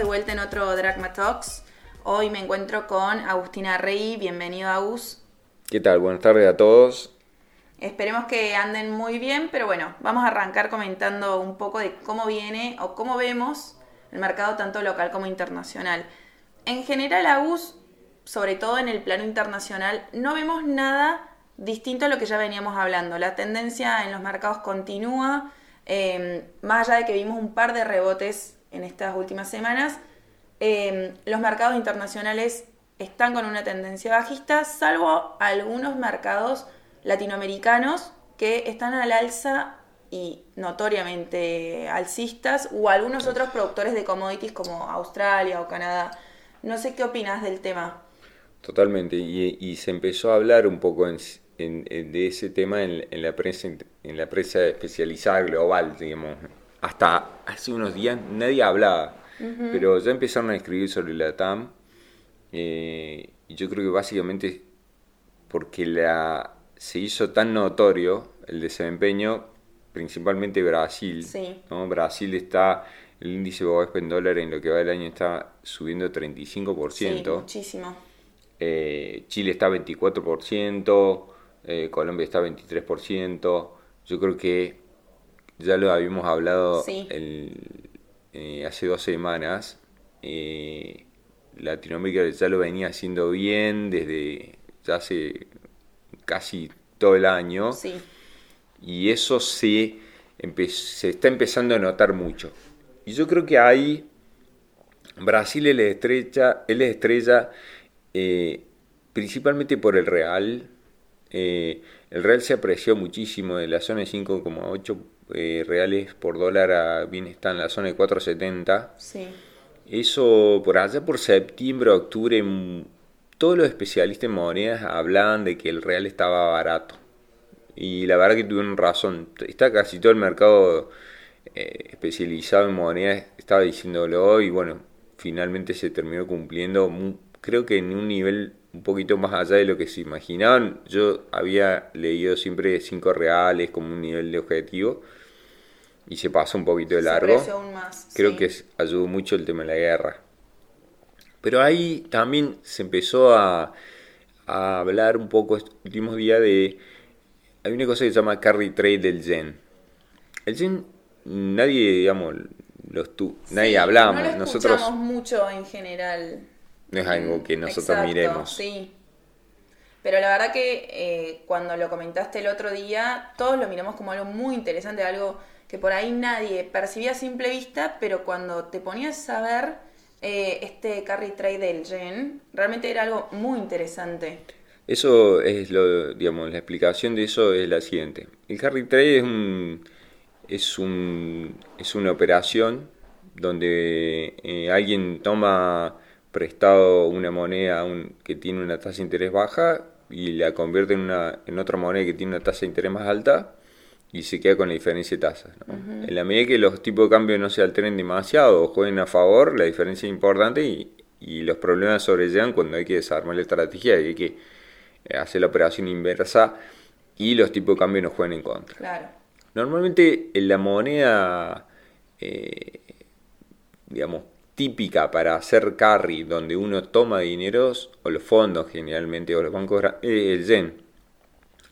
de vuelta en otro Dragma Talks. Hoy me encuentro con Agustina Rey, bienvenido Agus. ¿Qué tal? Buenas tardes a todos. Esperemos que anden muy bien, pero bueno, vamos a arrancar comentando un poco de cómo viene o cómo vemos el mercado tanto local como internacional. En general, Agus, sobre todo en el plano internacional, no vemos nada distinto a lo que ya veníamos hablando. La tendencia en los mercados continúa, eh, más allá de que vimos un par de rebotes en estas últimas semanas, em, los mercados internacionales están con una tendencia bajista, salvo algunos mercados latinoamericanos que están al alza y notoriamente alcistas, o algunos otros productores de commodities como Australia o Canadá. No sé qué opinas del tema. Totalmente, y, se empezó a hablar un poco de ese tema en, la prensa, en la prensa especializada global, digamos, hasta hace unos días nadie hablaba, pero ya empezaron a escribir sobre la TAM. Eh, y yo creo que básicamente porque la, se hizo tan notorio el desempeño, principalmente Brasil. Brasil está, el índice Bovespa en dólar en lo que va del año está subiendo 35%. Sí, muchísimo. Eh, Chile está 24%, eh, Colombia está 23%. Yo creo que ya lo habíamos hablado eh, hace dos semanas. Eh, Latinoamérica ya lo venía haciendo bien desde ya hace casi todo el año. Y eso se, se está empezando a notar mucho. Y yo creo que ahí Brasil es la estrella, es estrella eh, principalmente por el Real. el Real se apreció muchísimo de la zona de 5,8 eh, reales por dólar a, bien está en la zona de 4.70. Sí. Eso por allá por septiembre, octubre, todos los especialistas en monedas hablaban de que el real estaba barato. Y la verdad que tuvieron razón. Está casi todo el mercado eh, especializado en monedas estaba diciéndolo y bueno, finalmente se terminó cumpliendo. Creo que en un nivel un poquito más allá de lo que se imaginaban. Yo había leído siempre 5 reales como un nivel de objetivo y se pasó un poquito de largo. Creo que ayudó mucho el tema de la guerra. Pero ahí también se empezó a, hablar un poco estos últimos días de... Hay una cosa que se llama carry trade del yen. El yen, nadie, digamos, los tu, nadie hablamos. No lo nosotros mucho en general. No es algo que nosotros miremos. Sí. Pero la verdad que eh, cuando lo comentaste el otro día, todos lo miramos como algo muy interesante, algo que por ahí nadie percibía a simple vista, pero cuando te ponías a ver eh, este carry trade del yen, realmente era algo muy interesante. Eso es lo, digamos, la explicación de eso es la siguiente. El carry trade es un, es un, es una operación donde eh, alguien toma prestado una moneda que tiene una tasa de interés baja y la convierte en, una, en otra moneda que tiene una tasa de interés más alta y se queda con la diferencia de tasas. En la medida que los tipos de cambio no se alteren demasiado o jueguen a favor, la diferencia es importante y, y los problemas sobrellevan cuando hay que desarmar la estrategia y hay que eh, hacer la operación inversa y los tipos de cambio no jueguen en contra. Claro. Normalmente en la moneda, eh, digamos, típica para hacer carry, donde uno toma dineros, o los fondos generalmente, o los bancos, el yen.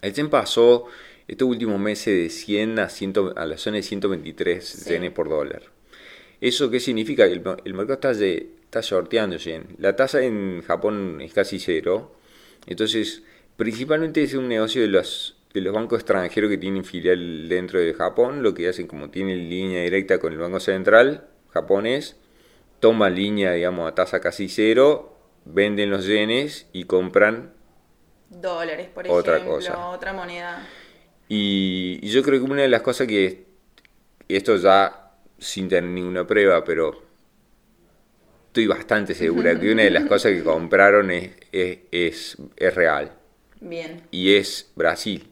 El yen pasó estos últimos meses de 100 a, 100, a la zona de 123 yenes por dólar. ¿Eso qué significa? El, el mercado está, está sorteando yen. La tasa en Japón es casi cero. Entonces, principalmente es un negocio de los, de los bancos extranjeros que tienen filial dentro de Japón. Lo que hacen, como tienen línea directa con el Banco Central japonés, toman línea, digamos, a tasa casi cero, venden los yenes y compran dólares, por otra cosa. otra moneda. Y, yo creo que una de las cosas que, esto ya sin tener ninguna prueba, pero estoy bastante segura que una de las cosas que compraron es, es, es, real. Bien. Y es Brasil.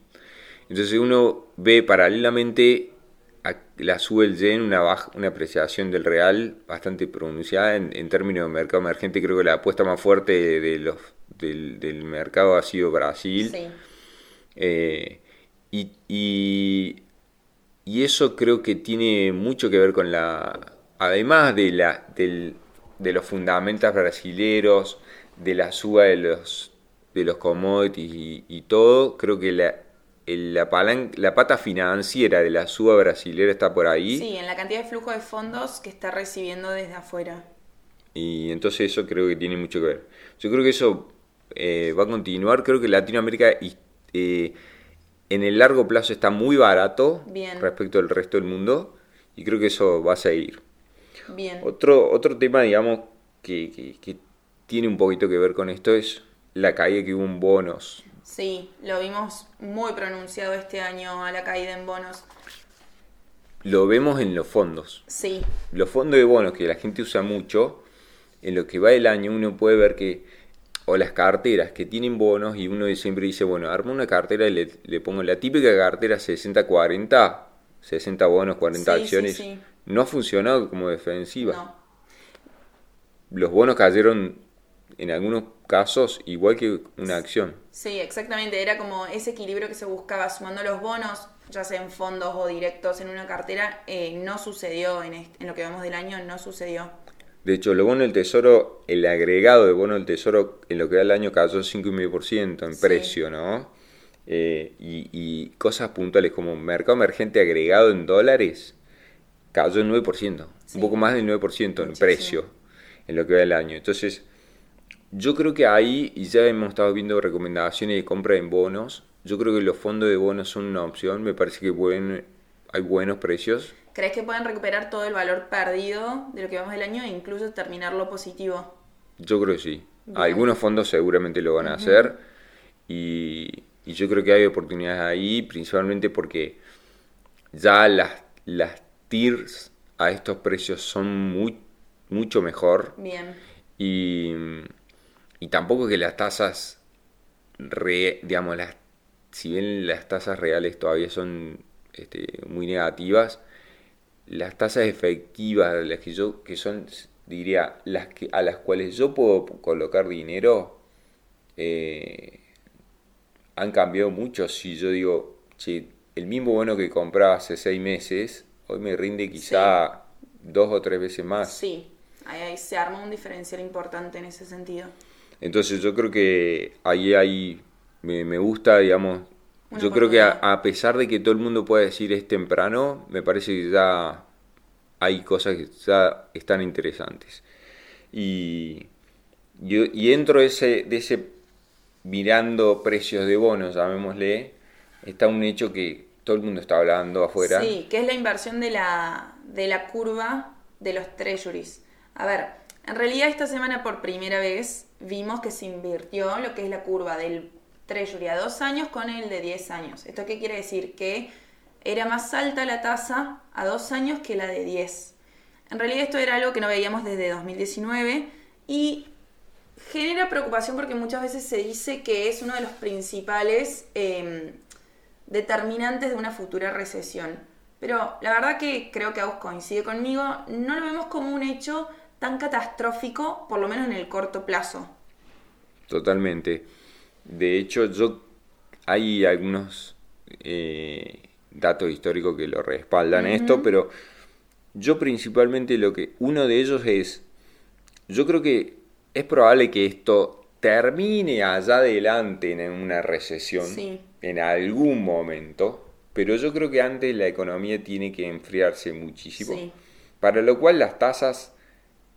Entonces uno ve paralelamente a la sube el yen, una, baja, una apreciación del real bastante pronunciada en, términos de mercado emergente. Creo que la apuesta más fuerte de los, del, del mercado ha sido Brasil. Sí. Eh, y, y, eso creo que tiene mucho que ver con la, además de, la, del, de los fundamentos brasileros, de la suba de los, de los commodities y, todo, creo que la, la, la pata financiera de la suba brasilera está por ahí. Sí, en la cantidad de flujo de fondos que está recibiendo desde afuera. Y entonces eso creo que tiene mucho que ver. Yo creo que eso eh, va a continuar. Creo que Latinoamérica eh, en el largo plazo está muy barato respecto al resto del mundo y creo que eso va a seguir. Bien. Otro, otro tema, digamos, que, que, tiene un poquito que ver con esto es la caída que hubo en bonos. Sí, lo vimos muy pronunciado este año a la caída en bonos. Lo vemos en los fondos. Sí. Los fondos de bonos que la gente usa mucho, en lo que va el año uno puede ver que o las carteras que tienen bonos y uno siempre dice, bueno, armo una cartera y le, pongo la típica cartera 60-40, 60 bonos, 40 acciones. No ha funcionado como defensiva. Los bonos cayeron en algunos casos igual que una acción. Sí, exactamente. Era como ese equilibrio que se buscaba sumando los bonos, ya sea en fondos o directos en una cartera, eh, no sucedió en, en lo que vemos del año, no sucedió. De hecho, lo bono del tesoro, el agregado de bono del tesoro en lo que da el año cayó 5,5% en precio, ¿no? Eh, y, cosas puntuales como mercado emergente agregado en dólares cayó en 9%, un poco más del 9% en precio en lo que va el año. Entonces, yo creo que ahí, y ya hemos estado viendo recomendaciones de compra en bonos, yo creo que los fondos de bonos son una opción, me parece que hay buenos precios. ¿Crees que pueden recuperar todo el valor perdido de lo que vamos del año e incluso terminarlo positivo? Yo creo que sí. Algunos fondos seguramente lo van a hacer y, yo creo que hay oportunidades ahí, principalmente porque ya las, las tiers a estos precios son muy, mucho mejor. Bien. Y, y tampoco que las tasas, digamos, las, si bien las tasas reales todavía son este, muy negativas, las tasas efectivas, las que yo, que son, diría, las que, a las cuales yo puedo colocar dinero, eh, han cambiado mucho. Si yo digo, che, el mismo bono que compraba hace seis meses, hoy me rinde quizá dos o tres veces más. Sí, ahí, se arma un diferencial importante en ese sentido. Entonces yo creo que ahí, ahí me, me gusta, digamos, yo creo que a, pesar de que todo el mundo puede decir es temprano, me parece que ya hay cosas que ya están interesantes. Y, y, dentro de ese, de ese mirando precios de bonos, llamémosle, está un hecho que todo el mundo está hablando afuera. Sí, que es la inversión de la, de la curva de los treasuries. A ver, en realidad esta semana por primera vez vimos que se invirtió lo que es la curva del Treasury a dos años con el de 10 años. ¿Esto qué quiere decir? Que era más alta la tasa a dos años que la de 10. En realidad esto era algo que no veíamos desde 2019 y genera preocupación porque muchas veces se dice que es uno de los principales em, determinantes de una futura recesión. Pero la verdad que creo que Agus coincide conmigo, no lo vemos como un hecho tan catastrófico, por lo menos en el corto plazo. Totalmente. De hecho, yo hay algunos eh, datos históricos que lo respaldan esto, pero yo principalmente lo que uno de ellos es, yo creo que es probable que esto termine allá adelante en una recesión en algún momento. pero yo creo que antes la economía tiene que enfriarse muchísimo, para lo cual las tasas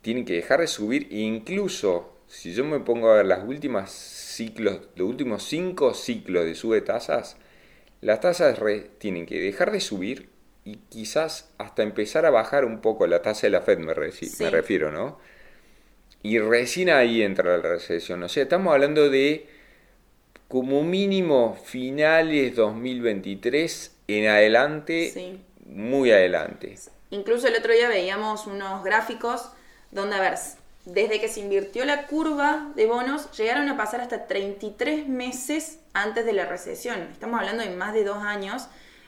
tienen que dejar de subir incluso si yo me pongo a ver las últimas ciclos, los últimos cinco ciclos de sube tasas, las tasas tienen que dejar de subir y quizás hasta empezar a bajar un poco la tasa de la Fed, me, me refiero, ¿no? Y recién ahí entra la recesión. O sea, estamos hablando de como mínimo finales 2023 en adelante, muy adelante. Incluso el otro día veíamos unos gráficos donde, a ver, desde que se invirtió la curva de bonos, llegaron a pasar hasta 33 meses antes de la recesión. Estamos hablando de más de dos años.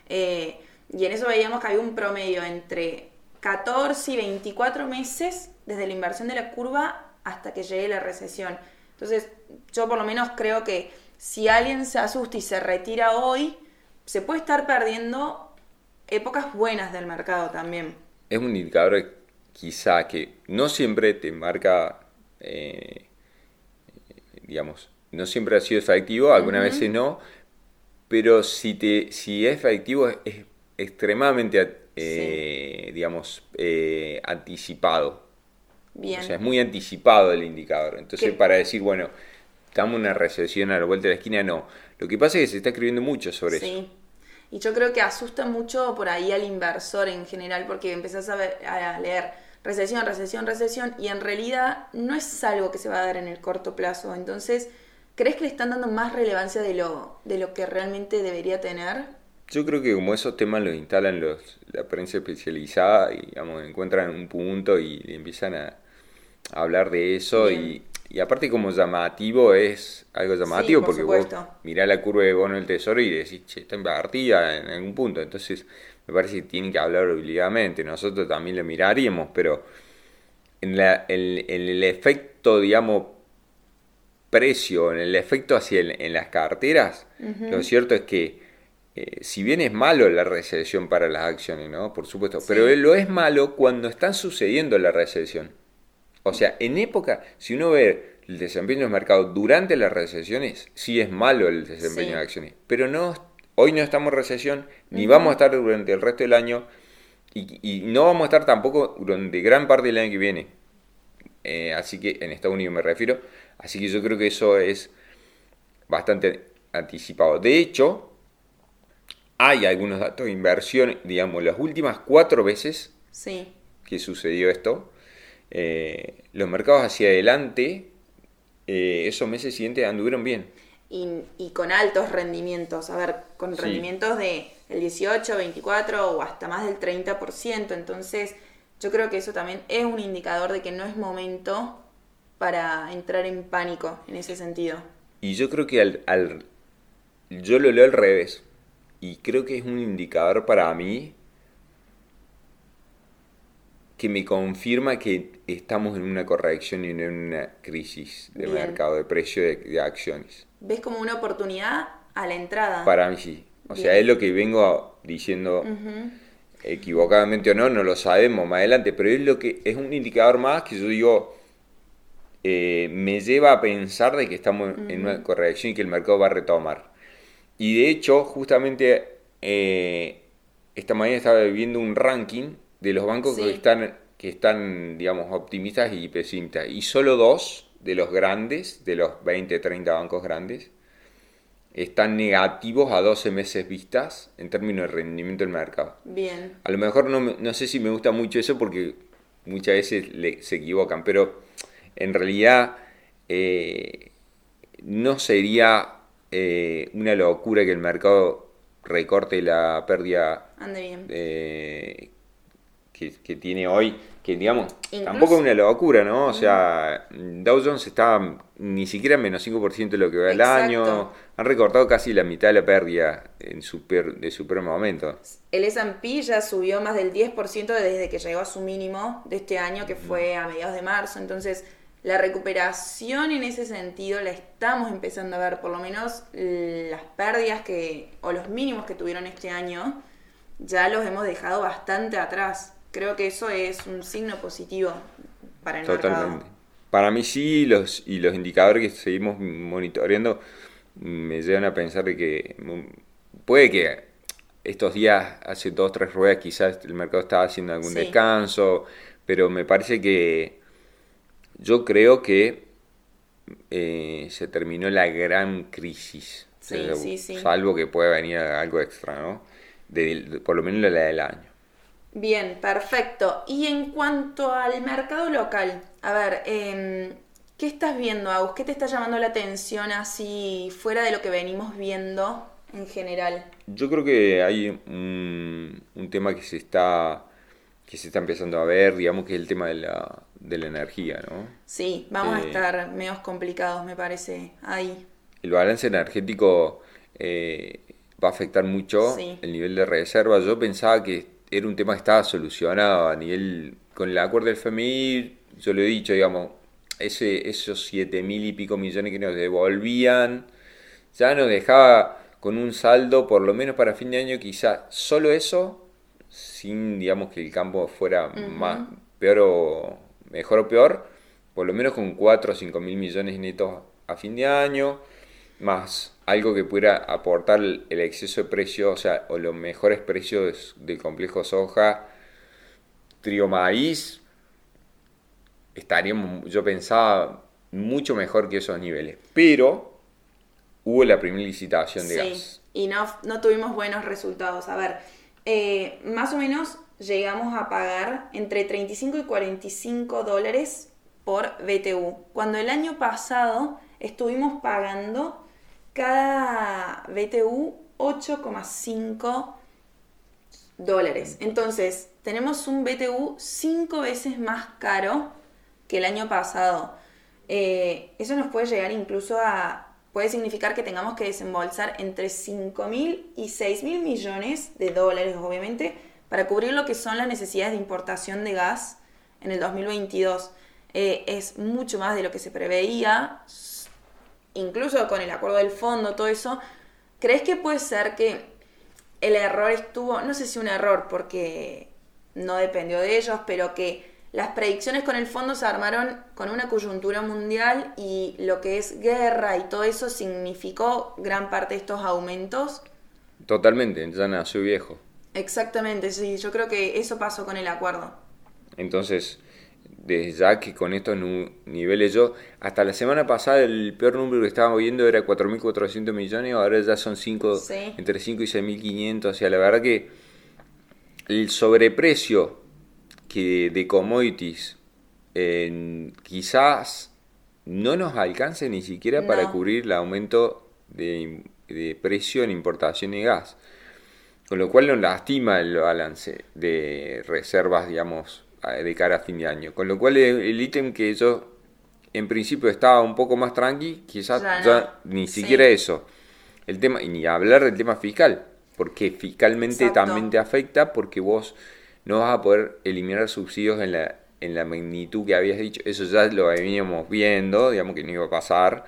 Eh, y en eso veíamos que había un promedio entre 14 y 24 meses desde la inversión de la curva hasta que llegue la recesión. Entonces, yo por lo menos creo que si alguien se asusta y se retira hoy, se puede estar perdiendo épocas buenas del mercado también. Es un indicador quizá que no siempre te marca, eh, digamos, no siempre ha sido efectivo, algunas veces no, pero si, te, si es efectivo es extremadamente, eh, digamos, eh, anticipado. Bien. O sea, es muy anticipado el indicador. Entonces, para decir, bueno, estamos en una recesión a la vuelta de la esquina, no. Lo que pasa es que se está escribiendo mucho sobre sí. eso. Y yo creo que asusta mucho por ahí al inversor en general, porque empezás a, a leer recesión, recesión, recesión, y en realidad no es algo que se va a dar en el corto plazo. Entonces, ¿crees que le están dando más relevancia de lo, de lo que realmente debería tener? Yo creo que como esos temas los instalan los, la prensa especializada, y, digamos, encuentran un punto y empiezan a, hablar de eso y, aparte como llamativo es algo llamativo porque vos mirás la curva de bono del tesoro y decís, che, está invertida en algún punto, entonces me parece que tienen que hablar obligadamente, nosotros también lo miraríamos, pero en, la, el efecto, digamos, precio, en el efecto hacia en las carteras, lo cierto es que eh, si bien es malo la recesión para las acciones, ¿no? Por supuesto, pero lo es malo cuando están sucediendo la recesión. O sea, en época, si uno ve el desempeño del mercado durante las recesiones, sí es malo el desempeño de acciones, pero no, hoy no estamos en recesión, ni vamos a estar durante el resto del año, y, no vamos a estar tampoco durante gran parte del año que viene. Eh, así que, en Estados Unidos me refiero, así que yo creo que eso es bastante anticipado. De hecho, hay algunos datos de inversión, digamos, las últimas cuatro veces que sucedió esto, eh, los mercados hacia adelante, eh, esos meses siguientes anduvieron bien. Y, con altos rendimientos, a ver, con rendimientos de el 18, 24 o hasta más del 30%. Entonces, yo creo que eso también es un indicador de que no es momento para entrar en pánico en ese sentido. Y yo creo que al, al yo lo leo al revés y creo que es un indicador para mí que me confirma que estamos en una corrección y en una crisis de mercado de precio de, acciones. ¿Ves como una oportunidad a la entrada? Para mí sí. O sea, es lo que vengo diciendo equivocadamente o no, no lo sabemos más adelante, pero es lo que es un indicador más que yo digo eh, me lleva a pensar de que estamos en una corrección y que el mercado va a retomar. Y de hecho, justamente eh, esta mañana estaba viendo un ranking de los bancos que están, que están, digamos, optimistas y pesimistas. Y solo dos de los grandes, de los 20, 30 bancos grandes, están negativos a 12 meses vistas en términos de rendimiento del mercado. Bien. A lo mejor no, no sé si me gusta mucho eso porque muchas veces se equivocan, pero en realidad eh, no sería eh, una locura que el mercado recorte la pérdida que, tiene hoy, que digamos, tampoco es una locura, ¿no? O sea, Dow Jones está ni siquiera menos 5% de lo que va el año, han recortado casi la mitad de la pérdida en su de su peor momento. El S&P ya subió más del 10% desde que llegó a su mínimo de este año, que fue a mediados de marzo, entonces la recuperación en ese sentido la estamos empezando a ver, por lo menos las pérdidas que, o los mínimos que tuvieron este año, ya los hemos dejado bastante atrás. Creo que eso es un signo positivo para el Totalmente. Para mí sí, los, y los indicadores que seguimos monitoreando me llevan a pensar de que puede que estos días, hace dos, tres ruedas, quizás el mercado estaba haciendo algún descanso, pero me parece que yo creo que eh, se terminó la gran crisis. Salvo que pueda venir algo extra, ¿no? por lo menos la del año. Bien, perfecto. Y en cuanto al mercado local, a ver, em, ¿qué estás viendo, Agus? ¿Qué te está llamando la atención así fuera de lo que venimos viendo en general? Yo creo que hay un, tema que se está que se está empezando a ver, digamos que es el tema de la, de la energía, ¿no? Sí, vamos a eh, estar menos complicados, me parece, ahí. El balance energético eh, va a afectar mucho el nivel de reserva. Yo pensaba que era un tema que estaba solucionado a nivel, con el acuerdo del FMI, yo lo he dicho, digamos, ese, esos siete mil y pico millones que nos devolvían, ya nos dejaba con un saldo, por lo menos para fin de año, quizá solo eso, sin, digamos, que el campo fuera más, peor o mejor o peor, por lo menos con 4 o 5 mil millones netos a fin de año, más algo que pudiera aportar el exceso de precio, o sea, o los mejores precios del complejo soja, trigo maíz, estaríamos, yo pensaba, mucho mejor que esos niveles. Pero hubo la primera licitación de gas. Y no, no tuvimos buenos resultados. A ver, eh, más o menos llegamos a pagar entre 35 y 45 dólares por BTU. Cuando el año pasado estuvimos pagando cada BTU 8,5 dólares. Entonces, tenemos un BTU 5 veces más caro que el año pasado. Eh, eso nos puede llegar incluso a... puede significar que tengamos que desembolsar entre 5 mil y 6 mil millones de dólares, obviamente, para cubrir lo que son las necesidades de importación de gas en el 2022. Eh, es mucho más de lo que se preveía, incluso con el acuerdo del fondo, todo eso, ¿crees que puede ser que el error estuvo, no sé si un error porque no dependió de ellos, pero que las predicciones con el fondo se armaron con una coyuntura mundial y lo que es guerra y todo eso significó gran parte de estos aumentos? Totalmente, ya nació viejo. Exactamente, sí, yo creo que eso pasó con el acuerdo. Entonces, desde ya que con estos niveles. Yo, hasta la semana pasada el peor número que estábamos viendo era 4.400 millones, ahora ya son 5, entre 5 y 6.500, o sea, la verdad que el sobreprecio que de commodities quizás no nos alcance ni siquiera para cubrir el aumento de, de precio en importación de gas, con lo cual nos lastima el balance de reservas, digamos, de cara a fin de año. Con lo cual el ítem que yo en principio estaba un poco más tranqui, quizás ya, ni siquiera eso. El tema, y ni hablar del tema fiscal, porque fiscalmente también te afecta, porque vos no vas a poder eliminar subsidios en la, en la magnitud que habías dicho. Eso ya lo veníamos viendo, digamos que no iba a pasar,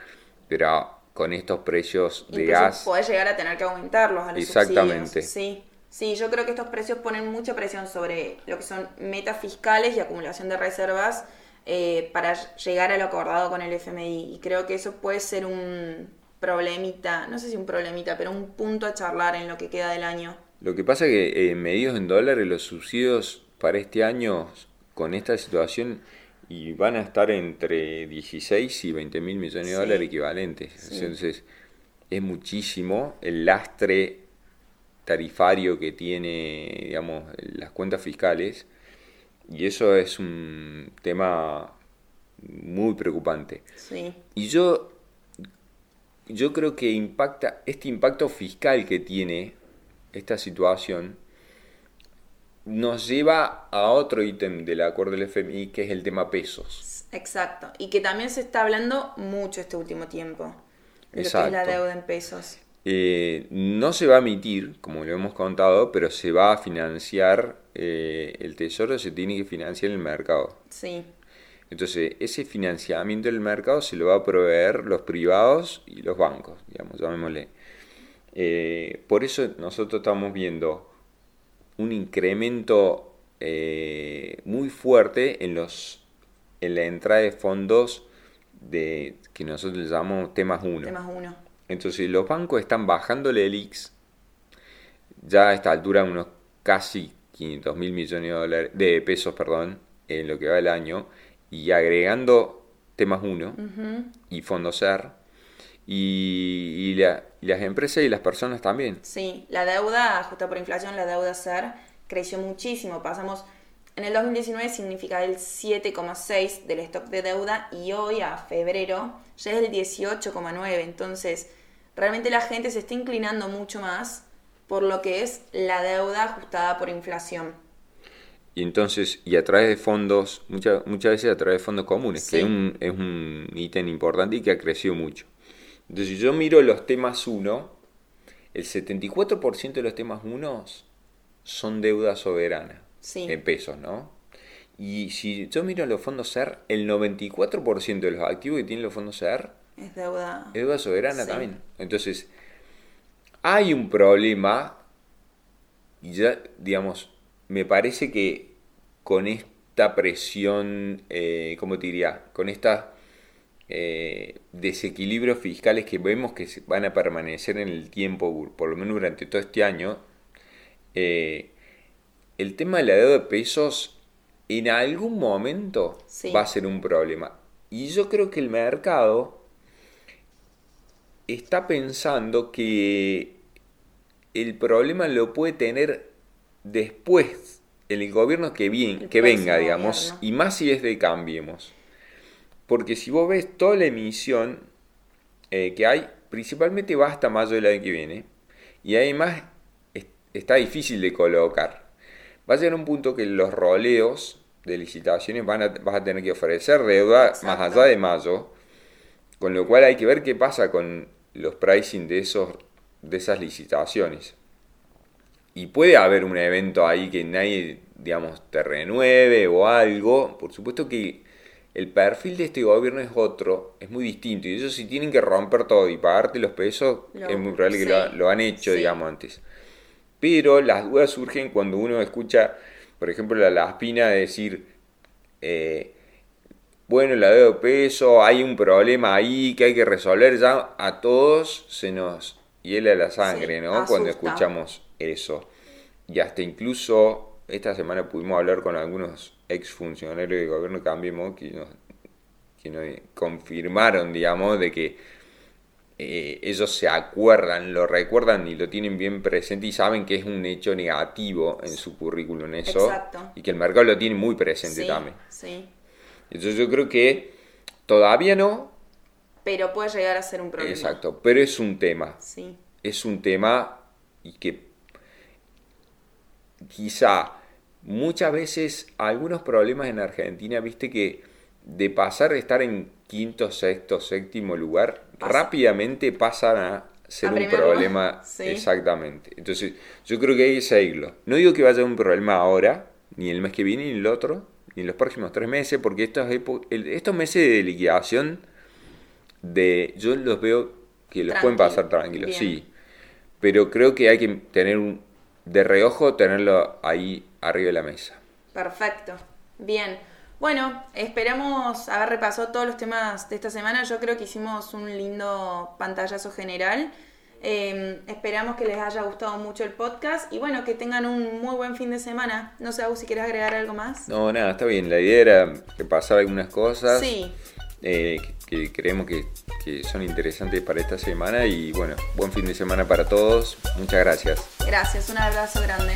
pero con estos precios de gas. Podés llegar a tener que aumentarlos a los Exactamente. Sí. Sí, yo creo que estos precios ponen mucha presión sobre lo que son metas fiscales y acumulación de reservas eh, para llegar a lo acordado con el FMI. Y creo que eso puede ser un problemita, no sé si un problemita, pero un punto a charlar en lo que queda del año. Lo que pasa es que eh, medidos en dólares los subsidios para este año con esta situación y van a estar entre 16 y 20 mil millones de dólares equivalentes. Entonces es muchísimo el lastre tarifario que tiene, digamos, las cuentas fiscales. Y eso es un tema muy preocupante. Y yo, yo creo que impacta, este impacto fiscal que tiene esta situación nos lleva a otro ítem del acuerdo del FMI, que es el tema pesos. Exacto. Y que también se está hablando mucho este último tiempo. De lo que es la deuda en pesos. Eh, no se va a emitir, como lo hemos contado, pero se va a financiar, eh, el tesoro se tiene que financiar en el mercado. Sí. Entonces, ese financiamiento del mercado se lo va a proveer los privados y los bancos, digamos, llamémosle. Eh, por eso nosotros estamos viendo un incremento muy fuerte en los en la entrada de fondos de que nosotros llamamos temas 1. Temas 1 entonces los bancos están bajándole el X ya a esta altura unos casi 500 mil millones de, dólares, de pesos perdón, en lo que va el año y agregando temas 1 y Fondo SER y, las empresas y las personas también. Sí, la deuda, ajustada por inflación, la deuda SER creció muchísimo. Pasamos, en el 2019 significa el 7,6 del stock de deuda y hoy a febrero ya es el 18,9. Entonces, realmente la gente se está inclinando mucho más por lo que es la deuda ajustada por inflación. Y entonces, y a través de fondos, muchas, muchas veces a través de fondos comunes, que es un, es un ítem importante y que ha crecido mucho. Entonces, si yo miro los temas 1, el 74% de los temas 1 son deuda soberana, en pesos, ¿no? Y si yo miro los fondos SER, el 94% de los activos que tienen los fondos SER es deuda, es deuda soberana también. Entonces, hay un problema, y ya, digamos, me parece que con esta presión, eh, ¿cómo te diría? Con estos eh, desequilibrios fiscales que vemos que van a permanecer en el tiempo, por lo menos durante todo este año, eh, el tema de la deuda de pesos en algún momento va a ser un problema. Y yo creo que el mercado está pensando que el problema lo puede tener después el gobierno que, bien, que venga, digamos, y más si es de Cambiemos. Porque si vos ves toda la emisión eh, que hay, principalmente va hasta mayo del año que viene, y además está difícil de colocar. Va a llegar un punto que los roleos de licitaciones van a, vas a tener que ofrecer deuda más allá de mayo, con lo cual hay que ver qué pasa con los pricing de, esos, de esas licitaciones. Y puede haber un evento ahí que nadie, digamos, te renueve o algo. Por supuesto que el perfil de este gobierno es otro, es muy distinto. Y ellos si tienen que romper todo y pagarte los pesos, es muy probable que lo, han hecho, digamos, antes. Pero las dudas surgen cuando uno escucha, por ejemplo, la, la espina de decir, eh, bueno, la de peso, hay un problema ahí que hay que resolver, ya a todos se nos hiela la sangre, ¿no? Cuando escuchamos eso. Y hasta incluso esta semana pudimos hablar con algunos exfuncionarios del gobierno Cambiemos que nos, que nos confirmaron, digamos, de que eh, ellos se acuerdan, lo recuerdan y lo tienen bien presente y saben que es un hecho negativo en su currículum eso. Y que el mercado lo tiene muy presente también. Sí. Entonces yo creo que todavía no. Pero puede llegar a ser un problema. Exacto, pero es un tema. Sí. Es un tema y que quizá muchas veces algunos problemas en Argentina, viste que de pasar de estar en quinto, sexto, séptimo lugar, rápidamente pasan a ser un problema. Exactamente. Entonces, yo creo que hay que seguirlo. No digo que vaya a un problema ahora, ni el mes que viene, ni el otro, ni en los próximos tres meses, porque estos, estos meses de liquidación, de, yo los veo que los pueden pasar tranquilos, sí. Pero creo que hay que tener un, de reojo, tenerlo ahí arriba de la mesa. Perfecto. Bien. Bueno, esperamos haber repasado todos los temas de esta semana. Yo creo que hicimos un lindo pantallazo general. Em, esperamos que les haya gustado mucho el podcast y bueno, que tengan un muy buen fin de semana. No sé, si quieres agregar algo más. No, nada, está bien. La idea era repasar algunas cosas. Sí. Eh, que, creemos que, que son interesantes para esta semana y bueno, buen fin de semana para todos. Muchas gracias. Gracias, un abrazo grande.